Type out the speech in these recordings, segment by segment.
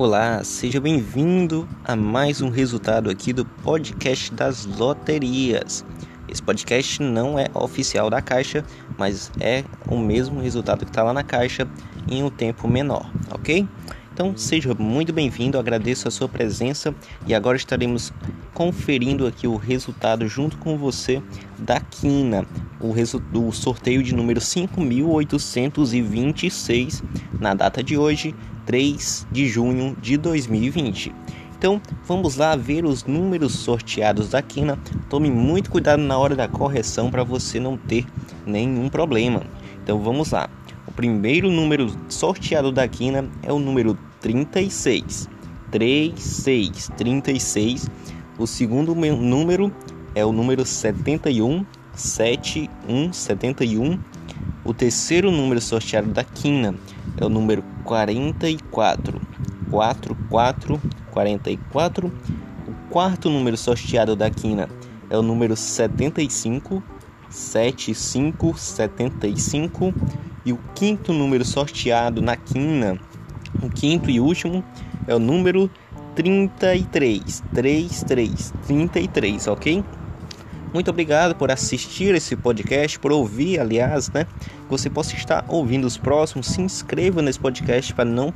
Olá, seja bem-vindo a mais um resultado aqui do podcast das loterias. Esse podcast não é oficial da Caixa, mas é o mesmo resultado que está lá na Caixa em um tempo menor, ok? Então seja muito bem-vindo, agradeço a sua presença e agora estaremos conferindo aqui o resultado junto com você da Quina, o, o sorteio de número 5826 na data de hoje, 3 de junho de 2020. Então vamos lá ver os números sorteados da Quina. Tome muito cuidado na hora da correção para você não ter nenhum problema. Então vamos lá. O primeiro número sorteado da Quina é o número 36. 36, 36. O segundo número é o número 71, 71, 71. O terceiro número sorteado da quina é o número 44, 44, 44. O quarto número sorteado da quina é o número 75, 75, 75. E o quinto número sorteado na quina o quinto e último é o número 33, 33, 33, ok? Muito obrigado por assistir esse podcast, por ouvir, aliás, né? Você possa estar ouvindo os próximos. Se inscreva nesse podcast para não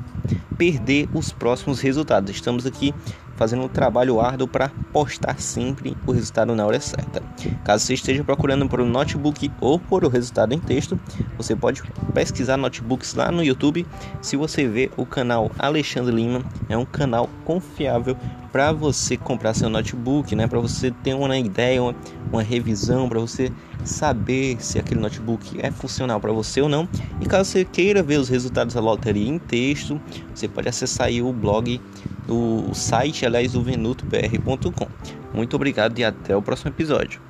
perder os próximos resultados. Estamos aqui fazendo um trabalho árduo para postar sempre o resultado na hora certa. Caso você esteja procurando por um notebook ou por o resultado em texto, você pode pesquisar notebooks lá no YouTube. Se você vê o canal Alexandre Lima, é um canal confiável para você comprar seu notebook, né? Para você ter uma ideia, uma, uma revisão, para você saber se aquele notebook é funcional para você ou não. E caso você queira ver os resultados da loteria em texto, você pode acessar aí o blog do site, aliás, venutobr.com. Muito obrigado e até o próximo episódio.